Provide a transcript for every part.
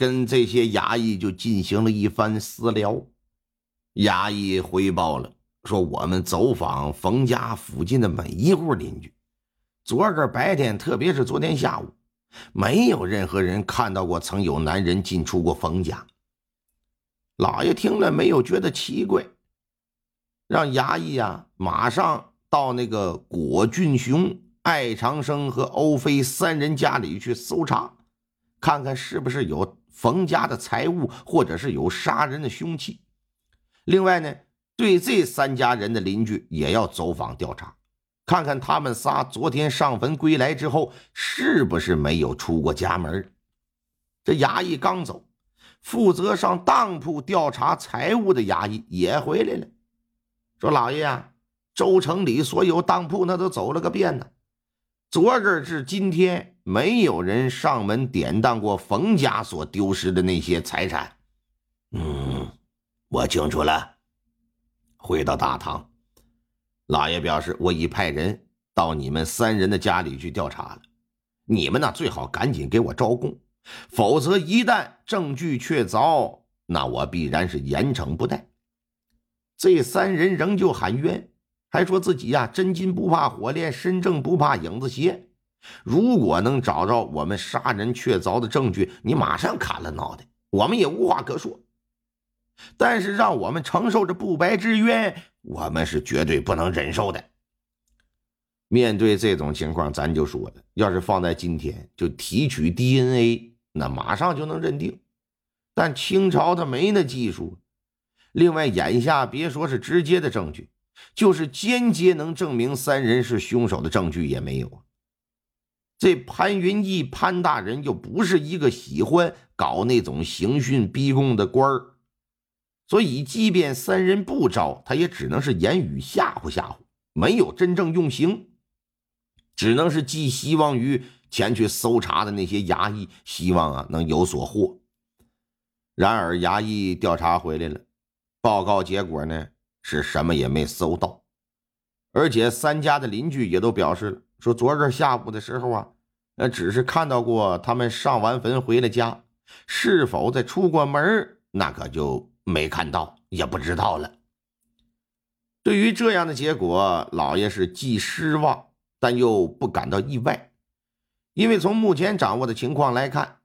跟这些衙役就进行了一番私聊，衙役回报了说：“我们走访冯家附近的每一户邻居，昨个白天，特别是昨天下午，没有任何人看到过曾有男人进出过冯家。”老爷听了没有觉得奇怪，让衙役呀马上到那个果俊雄、艾长生和欧飞三人家里去搜查，看看是不是有。冯家的财物，或者是有杀人的凶器。另外呢，对这三家人的邻居也要走访调查，看看他们仨昨天上坟归来之后，是不是没有出过家门。这衙役刚走，负责上当铺调查财物的衙役也回来了，说：“老爷啊，周城里所有当铺那都走了个遍呢。”昨个至今天，没有人上门典当过冯家所丢失的那些财产。嗯，我清楚了。回到大堂，老爷表示，我已派人到你们三人的家里去调查了。你们呢，最好赶紧给我招供，否则一旦证据确凿，那我必然是严惩不贷。这三人仍旧喊冤。还说自己呀，真金不怕火炼，身正不怕影子斜。如果能找着我们杀人确凿的证据，你马上砍了脑袋，我们也无话可说。但是让我们承受着不白之冤，我们是绝对不能忍受的。面对这种情况，咱就说了，要是放在今天，就提取 DNA，那马上就能认定。但清朝他没那技术。另外，眼下别说是直接的证据。就是间接能证明三人是凶手的证据也没有啊。这潘云义潘大人又不是一个喜欢搞那种刑讯逼供的官儿，所以即便三人不招，他也只能是言语吓唬吓唬，没有真正用刑，只能是寄希望于前去搜查的那些衙役，希望啊能有所获。然而衙役调查回来了，报告结果呢？是什么也没搜到，而且三家的邻居也都表示了，说昨个下午的时候啊，那只是看到过他们上完坟回了家，是否再出过门，那可就没看到，也不知道了。对于这样的结果，老爷是既失望，但又不感到意外，因为从目前掌握的情况来看。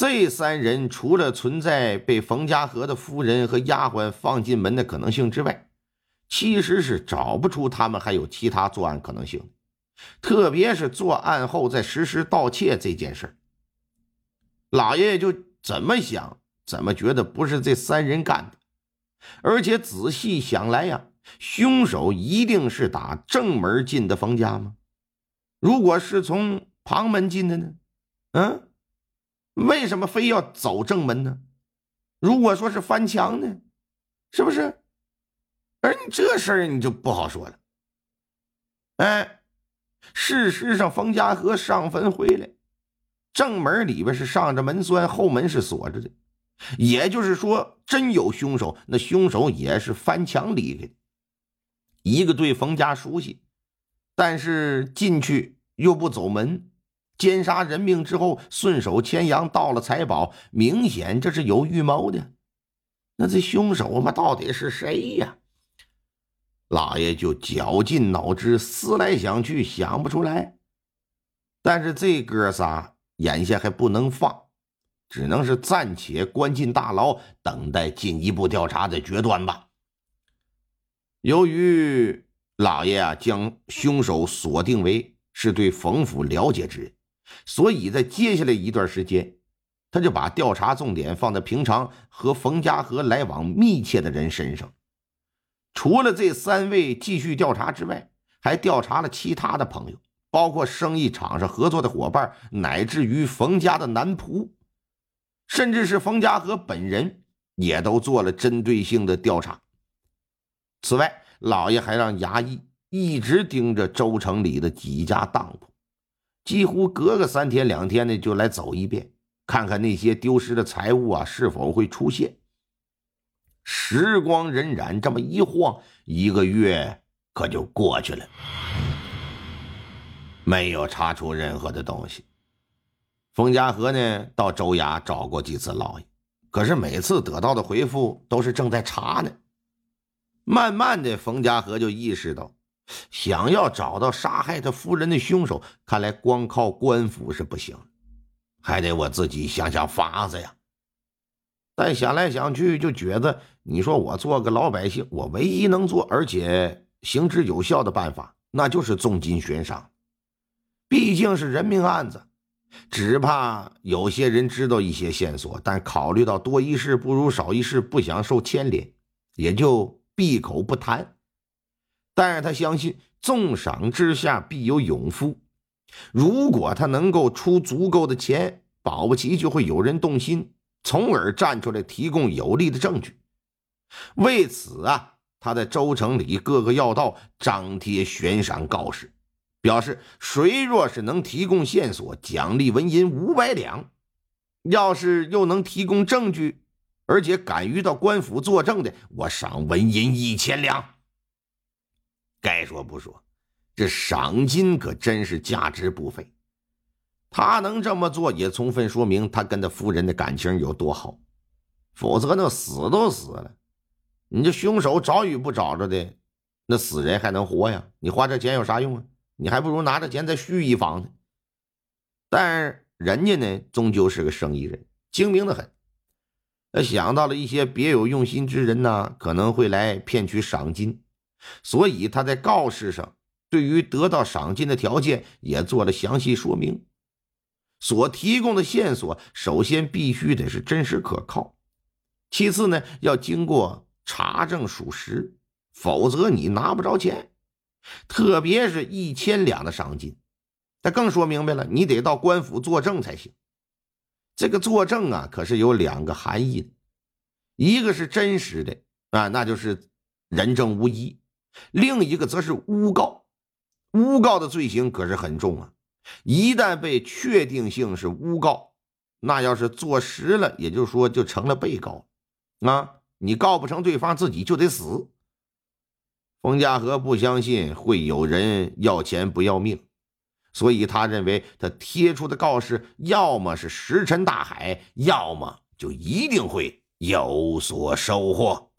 这三人除了存在被冯家河的夫人和丫鬟放进门的可能性之外，其实是找不出他们还有其他作案可能性。特别是作案后再实施盗窃这件事老爷爷就怎么想怎么觉得不是这三人干的。而且仔细想来呀，凶手一定是打正门进的冯家吗？如果是从旁门进的呢？嗯？为什么非要走正门呢？如果说是翻墙呢，是不是？而你这事儿你就不好说了。哎，事实上，冯家河上坟回来，正门里边是上着门栓，后门是锁着的。也就是说，真有凶手，那凶手也是翻墙离开。一个对冯家熟悉，但是进去又不走门。奸杀人命之后，顺手牵羊盗了财宝，明显这是有预谋的。那这凶手嘛，到底是谁呀？老爷就绞尽脑汁思来想去，想不出来。但是这哥仨眼下还不能放，只能是暂且关进大牢，等待进一步调查的决断吧。由于老爷啊，将凶手锁定为是对冯府了解之人。所以在接下来一段时间，他就把调查重点放在平常和冯家河来往密切的人身上。除了这三位继续调查之外，还调查了其他的朋友，包括生意场上合作的伙伴，乃至于冯家的男仆，甚至是冯家河本人，也都做了针对性的调查。此外，老爷还让衙役一直盯着州城里的几家当铺，几乎隔个三天两天的就来走一遍，看看那些丢失的财物啊是否会出现。时光荏苒，这么一晃，一个月可就过去了，没有查出任何的东西。冯家河呢，到州衙找过几次老爷，可是每次得到的回复都是正在查呢。慢慢的，冯家河就意识到，想要找到杀害他夫人的凶手，看来光靠官府是不行，还得我自己想想法子呀。但想来想去，就觉得你说我做个老百姓，我唯一能做而且行之有效的办法，那就是重金悬赏。毕竟是人命案子，只怕有些人知道一些线索，但考虑到多一事不如少一事，不想受牵连，也就。闭口不谈，但是他相信重赏之下必有勇夫。如果他能够出足够的钱，保不齐就会有人动心，从而站出来提供有力的证据。为此啊，他在州城里各个要道张贴悬赏告示，表示谁若是能提供线索，奖励纹银五百两；要是又能提供证据。而且敢于到官府作证的，我赏纹银一千两。该说不说，这赏金可真是价值不菲。他能这么做，也充分说明他跟他夫人的感情有多好。否则，那死都死了，你这凶手找与不找着的，那死人还能活呀？你花这钱有啥用啊？你还不如拿着钱再续一房呢。但是人家呢，终究是个生意人，精明的很。他想到了一些别有用心之人呢，可能会来骗取赏金，所以他在告示上对于得到赏金的条件也做了详细说明。所提供的线索，首先必须得是真实可靠，其次呢要经过查证属实，否则你拿不着钱。特别是一千两的赏金，他更说明白了，你得到官府作证才行。这个作证啊，可是有两个含义，一个是真实的啊，那就是人证无疑；另一个则是诬告，诬告的罪行可是很重啊。一旦被确定性是诬告，那要是坐实了，也就是说就成了被告啊。你告不成对方，自己就得死。冯家和不相信会有人要钱不要命。所以他认为，他贴出的告示要么是石沉大海，要么就一定会有所收获。